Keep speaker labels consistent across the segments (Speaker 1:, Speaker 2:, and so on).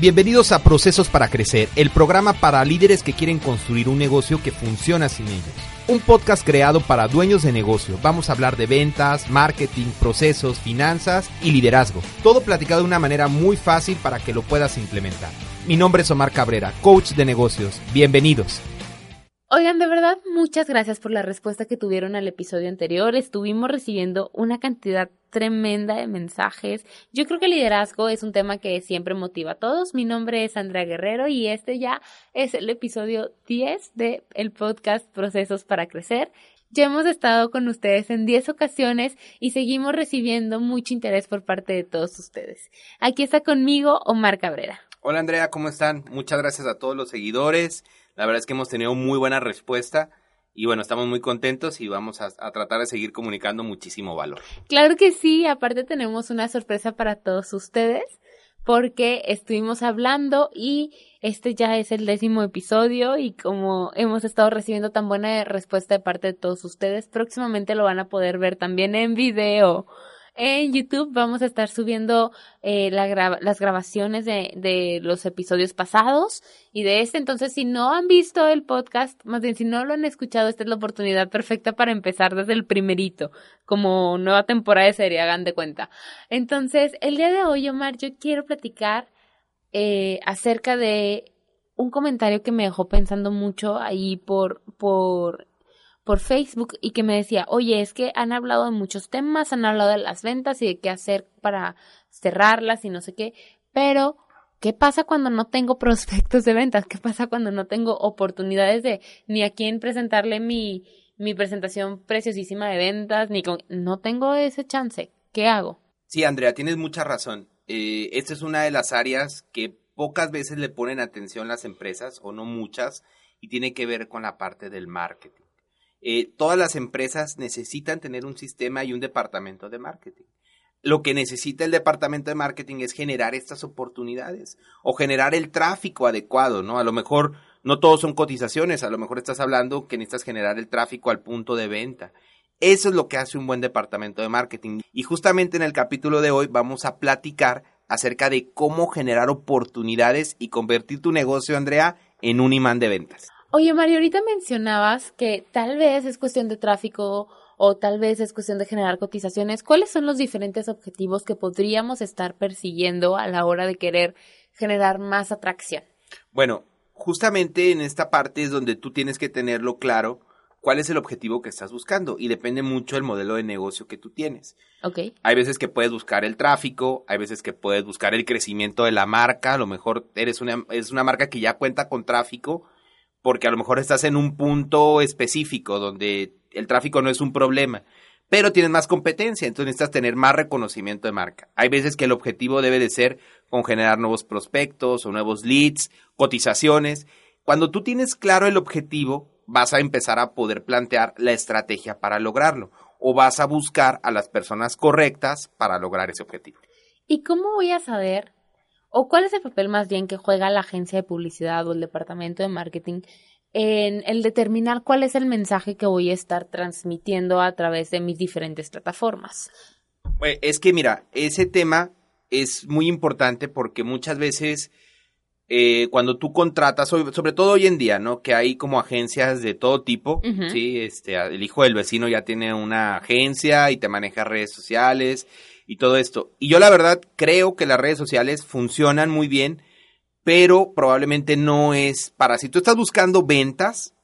Speaker 1: Bienvenidos a Procesos para Crecer, el programa para líderes que quieren construir un negocio que funciona sin ellos. Un podcast creado para dueños de negocio. Vamos a hablar de ventas, marketing, procesos, finanzas y liderazgo. Todo platicado de una manera muy fácil para que lo puedas implementar. Mi nombre es Omar Cabrera, coach de negocios. Bienvenidos.
Speaker 2: Oigan, de verdad, muchas gracias por la respuesta que tuvieron al episodio anterior. Estuvimos recibiendo una cantidad tremenda de mensajes. Yo creo que el liderazgo es un tema que siempre motiva a todos. Mi nombre es Andrea Guerrero y este ya es el episodio 10 del el podcast Procesos para Crecer. Ya hemos estado con ustedes en 10 ocasiones y seguimos recibiendo mucho interés por parte de todos ustedes. Aquí está conmigo Omar Cabrera.
Speaker 1: Hola Andrea, ¿cómo están? Muchas gracias a todos los seguidores la verdad es que hemos tenido muy buena respuesta y bueno, estamos muy contentos y vamos a, tratar de seguir comunicando muchísimo valor.
Speaker 2: Claro que sí, aparte tenemos una sorpresa para todos ustedes porque estuvimos hablando y este ya es el décimo episodio y como hemos estado recibiendo tan buena respuesta de parte de todos ustedes, próximamente lo van a poder ver también en video. En YouTube vamos a estar subiendo eh, las grabaciones de, los episodios pasados y de este. Entonces, si no han visto el podcast, más bien si no lo han escuchado, esta es la oportunidad perfecta para empezar desde el primerito, como nueva temporada de serie, hagan de cuenta. Entonces, el día de hoy, Omar, yo quiero platicar eh, acerca de un comentario que me dejó pensando mucho ahí por, por por Facebook y que me decía, oye, es que han hablado de muchos temas, han hablado de las ventas y de qué hacer para cerrarlas y no sé qué, pero ¿qué pasa cuando no tengo prospectos de ventas? ¿Qué pasa cuando no tengo oportunidades de ni a quién presentarle mi, mi presentación preciosísima de ventas, ni con... No tengo ese chance. ¿Qué hago?
Speaker 1: Sí, Andrea, tienes mucha razón. Eh, esta es una de las áreas que pocas veces le ponen atención las empresas, o no muchas, y tiene que ver con la parte del marketing. Eh, todas las empresas necesitan tener un sistema y un departamento de marketing. Lo que necesita el departamento de marketing es generar estas oportunidades o generar el tráfico adecuado, ¿no? A lo mejor no todos son cotizaciones, a lo mejor estás hablando que necesitas generar el tráfico al punto de venta. Eso es lo que hace un buen departamento de marketing. Y justamente en el capítulo de hoy vamos a platicar acerca de cómo generar oportunidades y convertir tu negocio, Andrea, en un imán de ventas.
Speaker 2: Oye, Mario, ahorita mencionabas que tal vez es cuestión de tráfico o tal vez es cuestión de generar cotizaciones. ¿Cuáles son los diferentes objetivos que podríamos estar persiguiendo a la hora de querer generar más atracción?
Speaker 1: Bueno, justamente en esta parte es donde tú tienes que tenerlo claro cuál es el objetivo que estás buscando y depende mucho del modelo de negocio que tú tienes.
Speaker 2: Ok.
Speaker 1: Hay veces que puedes buscar el tráfico, hay veces que puedes buscar el crecimiento de la marca, a lo mejor eres una, es una marca que ya cuenta con tráfico, porque a lo mejor estás en un punto específico donde el tráfico no es un problema, pero tienes más competencia, entonces necesitas tener más reconocimiento de marca. Hay veces que el objetivo debe de ser con generar nuevos prospectos o nuevos leads, cotizaciones. Cuando tú tienes claro el objetivo, vas a empezar a poder plantear la estrategia para lograrlo o vas a buscar a las personas correctas para lograr ese objetivo.
Speaker 2: ¿Y cómo voy a saber ¿O cuál es el papel más bien que juega la agencia de publicidad o el departamento de marketing en el determinar cuál es el mensaje que voy a estar transmitiendo a través de mis diferentes plataformas?
Speaker 1: Pues, es que mira, ese tema es muy importante porque muchas veces eh, cuando tú contratas, sobre, todo hoy en día, ¿no? Que hay como agencias de todo tipo, ¿sí? Este, el hijo del vecino ya tiene una agencia y te maneja redes sociales y todo esto. Y yo la verdad creo que las redes sociales funcionan muy bien, pero probablemente no es para, si tú estás buscando ventas,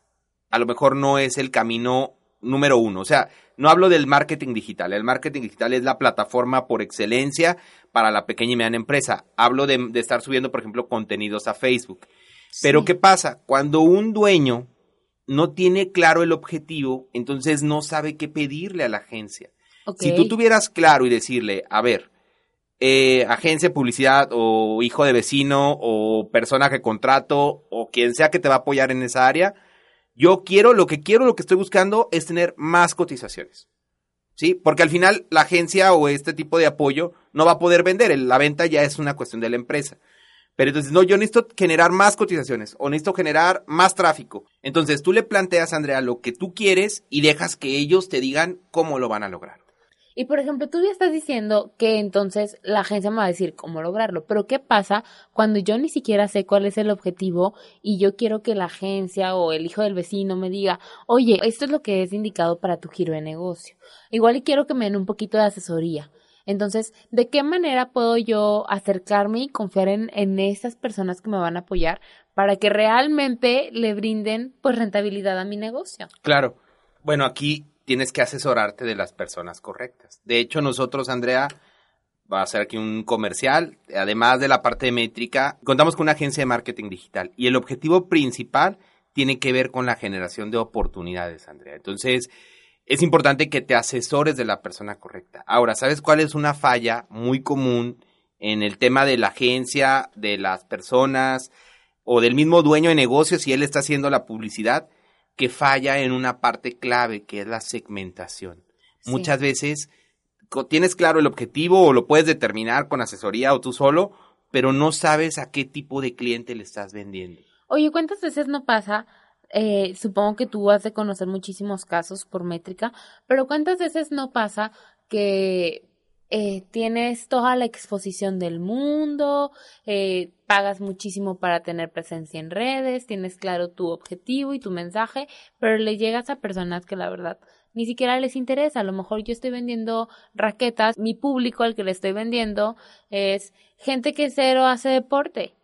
Speaker 1: a lo mejor no es el camino número uno. O sea, no hablo del marketing digital. El marketing digital es la plataforma por excelencia para la pequeña y mediana empresa. Hablo de, estar subiendo, por ejemplo, contenidos a Facebook. Pero ¿qué pasa? Cuando un dueño no tiene claro el objetivo, entonces no sabe qué pedirle a la agencia. Si tú tuvieras claro y decirle, a ver, eh, agencia de publicidad o hijo de vecino o persona que contrato o quien sea que te va a apoyar en esa área, yo quiero, lo que quiero, lo que estoy buscando es tener más cotizaciones. ¿Sí? Porque al final la agencia o este tipo de apoyo no va a poder vender, la venta ya es una cuestión de la empresa. Pero entonces, no, yo necesito generar más cotizaciones o necesito generar más tráfico. Entonces tú le planteas, Andrea, lo que tú quieres y dejas que ellos te digan cómo lo van a lograr.
Speaker 2: Y por ejemplo, tú ya estás diciendo que entonces la agencia me va a decir cómo lograrlo, pero ¿qué pasa cuando yo ni siquiera sé cuál es el objetivo y yo quiero que la agencia o el hijo del vecino me diga, oye, esto es lo que es indicado para tu giro de negocio? Igual y quiero que me den un poquito de asesoría. Entonces, ¿de qué manera puedo yo acercarme y confiar en, en esas personas que me van a apoyar para que realmente le brinden pues rentabilidad a mi negocio?
Speaker 1: Claro. Bueno, aquí tienes que asesorarte de las personas correctas. De hecho, nosotros, Andrea, va a hacer aquí un comercial, además de la parte de métrica, contamos con una agencia de marketing digital y el objetivo principal tiene que ver con la generación de oportunidades, Andrea. Entonces, es importante que te asesores de la persona correcta. Ahora, ¿sabes cuál es una falla muy común en el tema de la agencia, de las personas o del mismo dueño de negocios si él está haciendo la publicidad? Que falla en una parte clave, que es la segmentación. Muchas veces tienes claro el objetivo o lo puedes determinar con asesoría o tú solo, pero no sabes a qué tipo de cliente le estás vendiendo.
Speaker 2: Oye, ¿cuántas veces no pasa? Eh, supongo que tú has de conocer muchísimos casos por métrica, pero ¿cuántas veces no pasa que eh, tienes toda la exposición del mundo, eh, pagas muchísimo para tener presencia en redes, tienes claro tu objetivo y tu mensaje, pero le llegas a personas que la verdad ni siquiera les interesa. A lo mejor yo estoy vendiendo raquetas, mi público al que le estoy vendiendo es gente que cero hace deporte.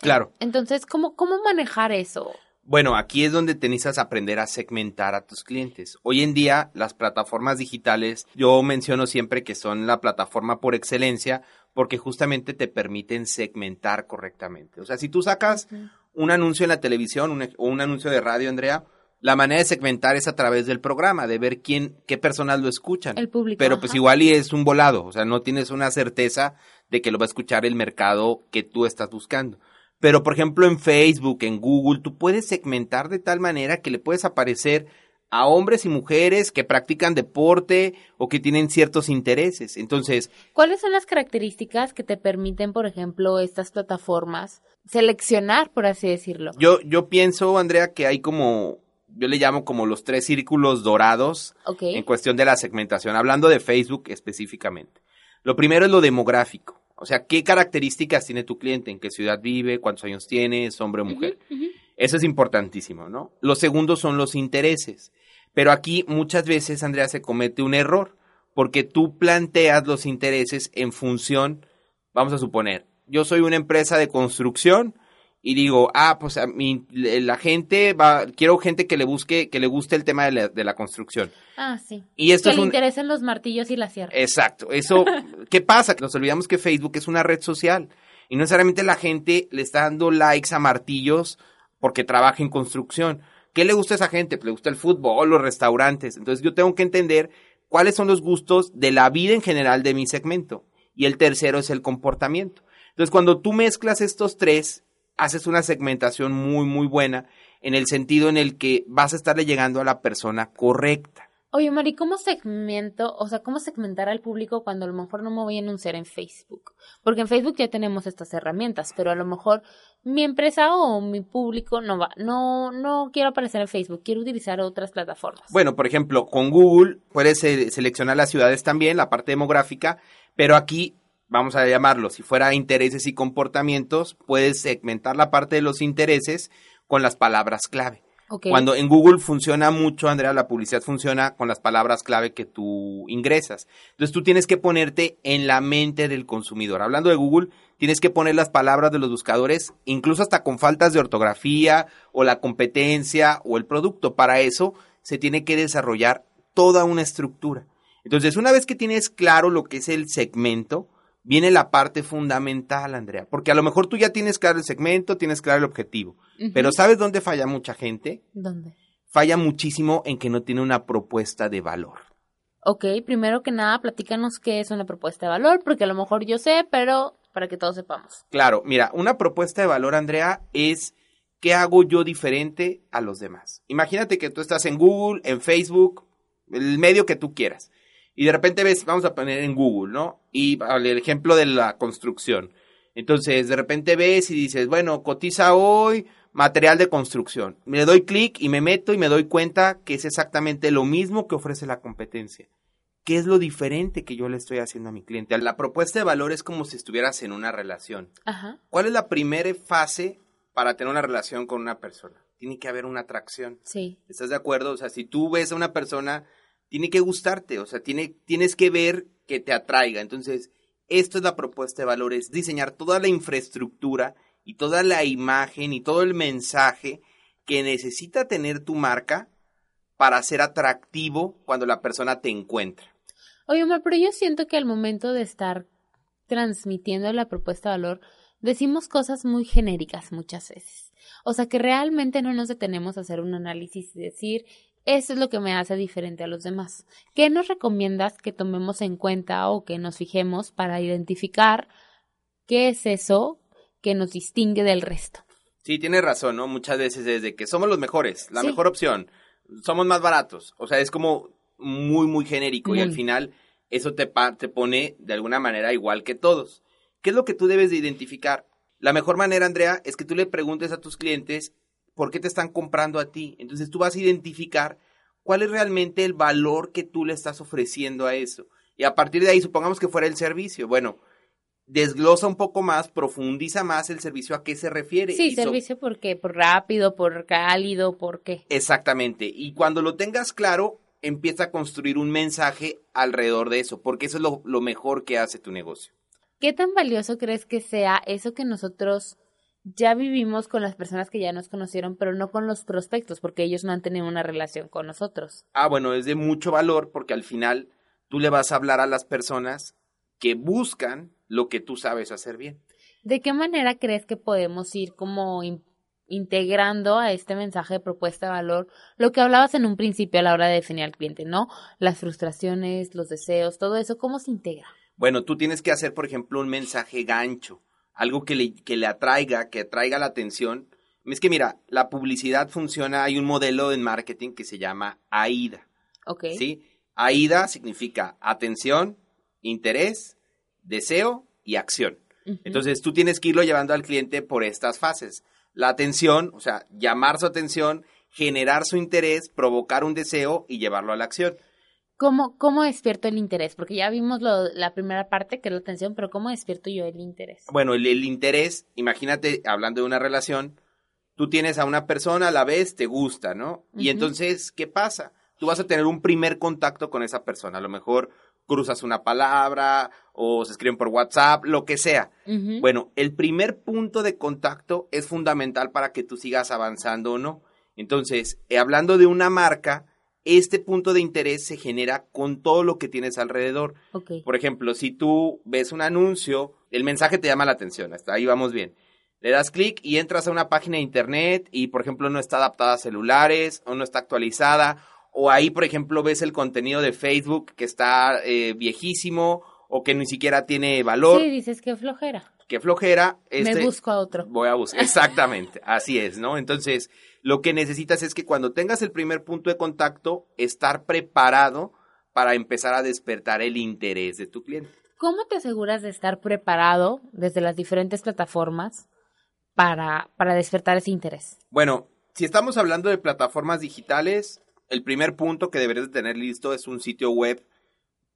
Speaker 1: Claro.
Speaker 2: Entonces, ¿cómo, cómo manejar eso?
Speaker 1: Bueno, aquí es donde te necesitas aprender a segmentar a tus clientes. Hoy en día, las plataformas digitales, yo menciono siempre que son la plataforma por excelencia porque justamente te permiten segmentar correctamente. O sea, si tú sacas un anuncio en la televisión o un anuncio de radio, Andrea, la manera de segmentar es a través del programa, de ver quién, qué personas lo escuchan.
Speaker 2: El público.
Speaker 1: Pero pues igual y es un volado, o sea, no tienes una certeza de que lo va a escuchar el mercado que tú estás buscando. Pero, por ejemplo, en Facebook, en Google, tú puedes segmentar de tal manera que le puedes aparecer a hombres y mujeres que practican deporte o que tienen ciertos intereses. Entonces,
Speaker 2: ¿cuáles son las características que te permiten, por ejemplo, estas plataformas seleccionar, por así decirlo?
Speaker 1: Yo yo pienso, Andrea, que hay como yo le llamo como los tres círculos dorados en cuestión de la segmentación, hablando de Facebook específicamente. Lo primero es lo demográfico. O sea, ¿qué características tiene tu cliente? ¿En qué ciudad vive? ¿Cuántos años tiene? ¿Es hombre o mujer? Eso es importantísimo, ¿no? Los segundos son los intereses. Pero aquí muchas veces, Andrea, se comete un error, porque tú planteas los intereses en función, vamos a suponer, yo soy una empresa de construcción, y digo, ah, pues a mí, la gente va, quiero gente que le busque, que le guste el tema de la, de la construcción.
Speaker 2: Ah, sí.
Speaker 1: Y esto
Speaker 2: que
Speaker 1: es
Speaker 2: le
Speaker 1: un...
Speaker 2: interesen los martillos y la sierra.
Speaker 1: Exacto. Eso, ¿qué pasa? Nos olvidamos que Facebook es una red social y no necesariamente la gente le está dando likes a martillos porque trabaja en construcción. ¿Qué le gusta a esa gente? Le gusta el fútbol, los restaurantes. Entonces yo tengo que entender cuáles son los gustos de la vida en general de mi segmento. Y el tercero es el comportamiento. Entonces cuando tú mezclas estos tres, haces una segmentación muy, muy buena en el sentido en el que vas a estarle llegando a la persona correcta.
Speaker 2: Oye, Mari, ¿cómo segmento, o sea, cómo segmentar al público cuando a lo mejor no me voy a anunciar en Facebook? Porque en Facebook ya tenemos estas herramientas, pero a lo mejor mi empresa o mi público no va, no, no quiero aparecer en Facebook, quiero utilizar otras plataformas.
Speaker 1: Bueno, por ejemplo, con Google puedes seleccionar las ciudades también, la parte demográfica, pero aquí vamos a llamarlo, si fuera intereses y comportamientos, puedes segmentar la parte de los intereses con las palabras clave. Cuando en Google funciona mucho, Andrea, la publicidad funciona con las palabras clave que tú ingresas. Entonces tú tienes que ponerte en la mente del consumidor. Hablando de Google, tienes que poner las palabras de los buscadores, incluso hasta con faltas de ortografía o la competencia o el producto. Para eso se tiene que desarrollar toda una estructura. Entonces, una vez que tienes claro lo que es el segmento, viene la parte fundamental, Andrea, porque a lo mejor tú ya tienes claro el segmento, tienes claro el objetivo, pero ¿sabes dónde falla mucha gente?
Speaker 2: ¿Dónde?
Speaker 1: Falla muchísimo en que no tiene una propuesta de valor.
Speaker 2: Ok, primero que nada, platícanos qué es una propuesta de valor, porque a lo mejor yo sé, pero para que todos sepamos.
Speaker 1: Claro, mira, una propuesta de valor, Andrea, es qué hago yo diferente a los demás. Imagínate que tú estás en Google, en Facebook, el medio que tú quieras y de repente ves, vamos a poner en Google, ¿no? Y el ejemplo de la construcción. Entonces, de repente ves y dices, bueno, cotiza hoy material de construcción. Me doy clic y me meto y me doy cuenta que es exactamente lo mismo que ofrece la competencia. ¿Qué es lo diferente que yo le estoy haciendo a mi cliente? La propuesta de valor es como si estuvieras en una relación.
Speaker 2: Ajá.
Speaker 1: ¿Cuál es la primera fase para tener una relación con una persona? Tiene que haber una atracción.
Speaker 2: Sí.
Speaker 1: ¿Estás de acuerdo? O sea, si tú ves a una persona, tiene que gustarte, o sea, tiene, tienes que ver que te atraiga. Entonces, esto es la propuesta de valor, es diseñar toda la infraestructura y toda la imagen y todo el mensaje que necesita tener tu marca para ser atractivo cuando la persona te encuentra.
Speaker 2: Oye, Omar, pero yo siento que al momento de estar transmitiendo la propuesta de valor, decimos cosas muy genéricas muchas veces. O sea, que realmente no nos detenemos a hacer un análisis y decir, eso es lo que me hace diferente a los demás. ¿Qué nos recomiendas que tomemos en cuenta o que nos fijemos para identificar qué es eso que nos distingue del resto?
Speaker 1: Sí, tienes razón, ¿no? Muchas veces desde que somos los mejores, la
Speaker 2: Sí.
Speaker 1: mejor opción, somos más baratos. O sea, es como muy, muy genérico y al final eso te, pa- te pone de alguna manera igual que todos. ¿Qué es lo que tú debes de identificar? La mejor manera, Andrea, es que tú le preguntes a tus clientes por qué te están comprando a ti. Entonces tú vas a identificar cuál es realmente el valor que tú le estás ofreciendo a eso. Y a partir de ahí, supongamos que fuera el servicio. Bueno, desglosa un poco más, profundiza más el servicio a qué se refiere.
Speaker 2: Sí,
Speaker 1: Y so-
Speaker 2: servicio por qué, por rápido, por cálido, por qué.
Speaker 1: Exactamente. Y cuando lo tengas claro, empieza a construir un mensaje alrededor de eso, porque eso es lo, lo mejor que hace tu negocio.
Speaker 2: ¿Qué tan valioso crees que sea eso que nosotros ya vivimos con las personas que ya nos conocieron, pero no con los prospectos, porque ellos no han tenido una relación con nosotros?
Speaker 1: Ah, bueno, es de mucho valor porque al final tú le vas a hablar a las personas que buscan lo que tú sabes hacer bien.
Speaker 2: ¿De qué manera crees que podemos ir como in- integrando a este mensaje de propuesta de valor lo que hablabas en un principio a la hora de definir al cliente, ¿no? Las frustraciones, los deseos, todo eso, ¿cómo se integra?
Speaker 1: Bueno, tú tienes que hacer, por ejemplo, un mensaje gancho, algo que le, que le atraiga, que atraiga la atención. Es que mira, la publicidad funciona, hay un modelo en marketing que se llama AIDA.
Speaker 2: ¿Ok?
Speaker 1: ¿sí? AIDA significa atención, interés, deseo y acción. Entonces tú tienes que irlo llevando al cliente por estas fases. La atención, o sea, llamar su atención, generar su interés, provocar un deseo y llevarlo a la acción.
Speaker 2: ¿Cómo, ¿Cómo despierto el interés? Porque ya vimos lo- la primera parte, que es la atención, pero ¿cómo despierto yo el interés?
Speaker 1: Bueno, el, el interés, imagínate, hablando de una relación, tú tienes a una persona, a la vez te gusta, ¿no? Y entonces, ¿qué pasa? Tú vas a tener un primer contacto con esa persona. A lo mejor cruzas una palabra o se escriben por WhatsApp, lo que sea. Bueno, el primer punto de contacto es fundamental para que tú sigas avanzando o no. Entonces, eh, hablando de una marca, este punto de interés se genera con todo lo que tienes alrededor. Por ejemplo, si tú ves un anuncio, el mensaje te llama la atención, hasta ahí vamos bien. Le das clic y entras a una página de internet y, por ejemplo, no está adaptada a celulares o no está actualizada. O ahí, por ejemplo, ves el contenido de Facebook que está eh, viejísimo o que ni siquiera tiene valor.
Speaker 2: Sí, dices que flojera.
Speaker 1: Qué flojera.
Speaker 2: Me
Speaker 1: Este,
Speaker 2: busco a otro.
Speaker 1: Voy a buscar. Exactamente, así es, ¿no? Entonces, lo que necesitas es que cuando tengas el primer punto de contacto, estar preparado para empezar a despertar el interés de tu cliente.
Speaker 2: ¿Cómo te aseguras de estar preparado desde las diferentes plataformas para, para despertar ese interés?
Speaker 1: Bueno, si estamos hablando de plataformas digitales, el primer punto que deberías de tener listo es un sitio web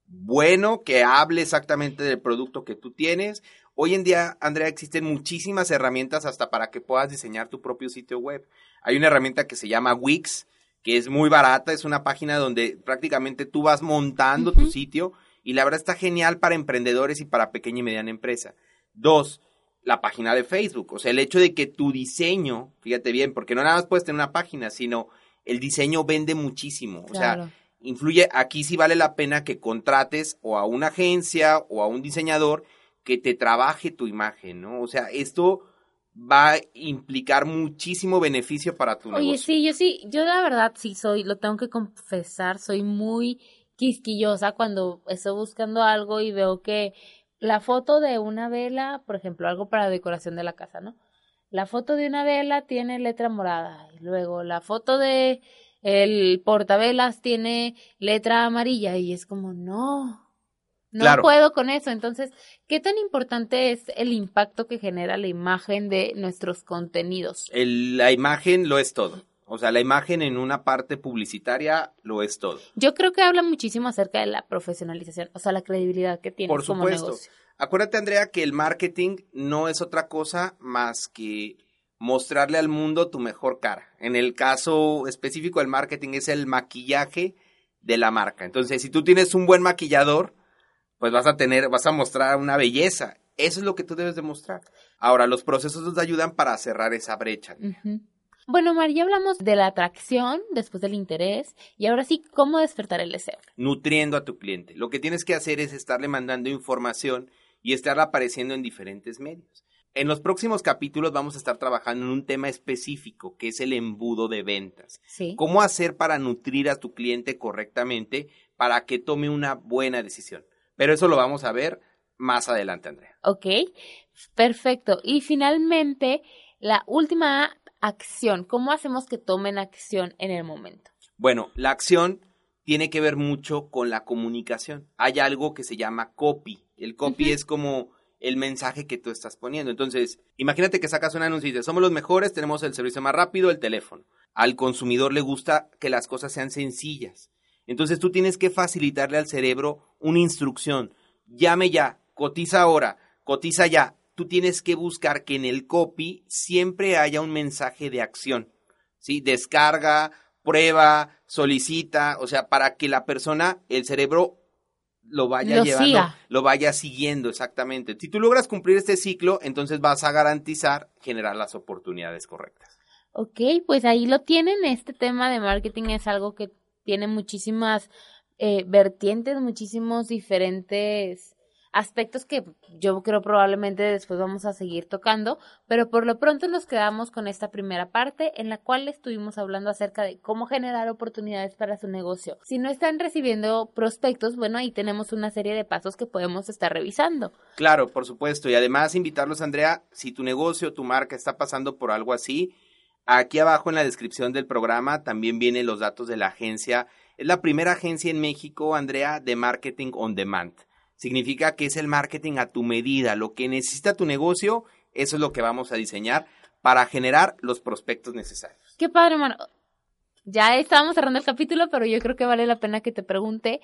Speaker 1: bueno que hable exactamente del producto que tú tienes. Hoy en día, Andrea, existen muchísimas herramientas hasta para que puedas diseñar tu propio sitio web. Hay una herramienta que se llama Wix, que es muy barata, es una página donde prácticamente tú vas montando tu sitio y la verdad está genial para emprendedores y para pequeña y mediana empresa. Dos, la página de Facebook, o sea, el hecho de que tu diseño, fíjate bien, porque no nada más puedes tener una página, sino el diseño vende muchísimo, o sea, influye, aquí sí vale la pena que contrates o a una agencia o a un diseñador que te trabaje tu imagen, ¿no? O sea, esto va a implicar muchísimo beneficio para tu
Speaker 2: Oye,
Speaker 1: negocio.
Speaker 2: sí, yo sí, yo la verdad sí soy, lo tengo que confesar, soy muy quisquillosa cuando estoy buscando algo y veo que la foto de una vela, por ejemplo, algo para decoración de la casa, ¿no? La foto de una vela tiene letra morada y luego la foto de el portavelas tiene letra amarilla y es como, no, no
Speaker 1: Claro.
Speaker 2: puedo con eso. Entonces, ¿qué tan importante es el impacto que genera la imagen de nuestros contenidos?
Speaker 1: El- la imagen lo es todo. O sea, la imagen en una parte publicitaria lo es todo.
Speaker 2: Yo creo que habla muchísimo acerca de la profesionalización, o sea, la credibilidad que tiene
Speaker 1: Por
Speaker 2: como
Speaker 1: supuesto.
Speaker 2: negocio.
Speaker 1: Acuérdate, Andrea, que el marketing no es otra cosa más que mostrarle al mundo tu mejor cara. En el caso específico del marketing es el maquillaje de la marca. Entonces, si tú tienes un buen maquillador, pues vas a tener, vas a mostrar una belleza. Eso es lo que tú debes demostrar. Ahora, los procesos nos ayudan para cerrar esa brecha.
Speaker 2: Bueno, Mar, ya hablamos de la atracción, después del interés, y ahora sí, ¿cómo despertar el deseo?
Speaker 1: nutriendo a tu cliente. Lo que tienes que hacer es estarle mandando información y estarla apareciendo en diferentes medios. En los próximos capítulos vamos a estar trabajando en un tema específico, que es el embudo de ventas.
Speaker 2: Sí.
Speaker 1: ¿Cómo hacer para nutrir a tu cliente correctamente para que tome una buena decisión? Pero eso lo vamos a ver más adelante, Andrea.
Speaker 2: Ok, perfecto. Y finalmente, la última acción. ¿Cómo hacemos que tomen acción en el momento?
Speaker 1: Bueno, la acción tiene que ver mucho con la comunicación. Hay algo que se llama copy. El copy es como el mensaje que tú estás poniendo. Entonces, imagínate que sacas un anuncio y dices, somos los mejores, tenemos el servicio más rápido, el teléfono. Al consumidor le gusta que las cosas sean sencillas. Entonces tú tienes que facilitarle al cerebro una instrucción. Llame ya, cotiza ahora, cotiza ya. Tú tienes que buscar que en el copy siempre haya un mensaje de acción. ¿Sí? Descarga, prueba, solicita, o sea, para que la persona, el cerebro lo vaya
Speaker 2: Lo
Speaker 1: llevando,
Speaker 2: siga.
Speaker 1: lo vaya siguiendo exactamente. Si tú logras cumplir este ciclo, entonces vas a garantizar generar las oportunidades correctas.
Speaker 2: Ok, pues ahí lo tienen. Este tema de marketing es algo que tiene muchísimas eh, vertientes, muchísimos diferentes aspectos que yo creo probablemente después vamos a seguir tocando, pero por lo pronto nos quedamos con esta primera parte en la cual estuvimos hablando acerca de cómo generar oportunidades para su negocio. Si no están recibiendo prospectos, bueno, ahí tenemos una serie de pasos que podemos estar revisando.
Speaker 1: Claro, por supuesto. Y además invitarlos, Andrea, si tu negocio, tu marca está pasando por algo así, aquí abajo en la descripción del programa también vienen los datos de la agencia. Es la primera agencia en México, Andrea, de marketing on demand. Significa que es el marketing a tu medida. Lo que necesita tu negocio, eso es lo que vamos a diseñar para generar los prospectos necesarios.
Speaker 2: Qué padre, mano. Ya estábamos cerrando el capítulo, pero yo creo que vale la pena que te pregunte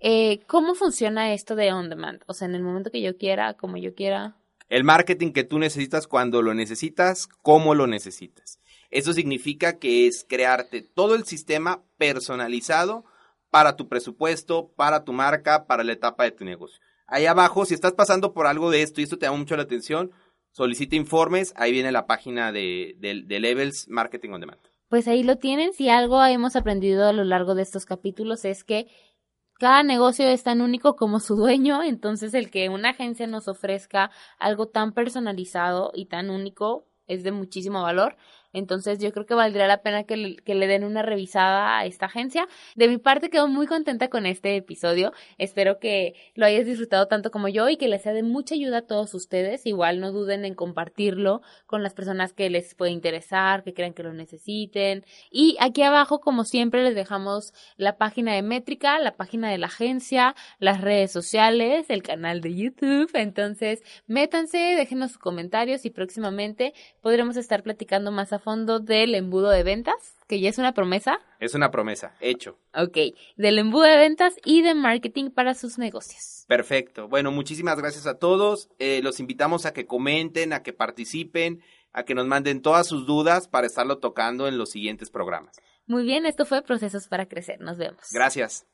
Speaker 2: eh, cómo funciona esto de on demand. O sea, en el momento que yo quiera, como yo quiera.
Speaker 1: El marketing que tú necesitas cuando lo necesitas, cómo lo necesitas. Eso significa que es crearte todo el sistema personalizado para tu presupuesto, para tu marca, para la etapa de tu negocio. Ahí abajo, si estás pasando por algo de esto y esto te llama mucho la atención, solicita informes, ahí viene la página de, de Levels Marketing on Demand.
Speaker 2: Pues ahí lo tienen. Si algo hemos aprendido a lo largo de estos capítulos es que cada negocio es tan único como su dueño, entonces el que una agencia nos ofrezca algo tan personalizado y tan único es de muchísimo valor. Entonces yo creo que valdría la pena que le, den una revisada a esta agencia. De mi parte quedo muy contenta con este episodio. Espero que lo hayas disfrutado tanto como yo y que les sea de mucha ayuda a todos ustedes. Igual no duden en compartirlo con las personas que les puede interesar, que crean que lo necesiten. Y aquí abajo, como siempre, les dejamos la página de Métrica, la página de la agencia, las redes sociales, el canal de YouTube. Entonces, métanse, déjenos sus comentarios y próximamente podremos estar platicando más a fondo del embudo de ventas, que ya es una promesa.
Speaker 1: Es una promesa, hecho.
Speaker 2: Ok, del embudo de ventas y de marketing para sus negocios.
Speaker 1: Perfecto. Bueno, muchísimas gracias a todos. Eh, los invitamos a que comenten, a que participen, a que nos manden todas sus dudas para estarlo tocando en los siguientes programas.
Speaker 2: Muy bien, esto fue Procesos para Crecer. Nos vemos.
Speaker 1: Gracias.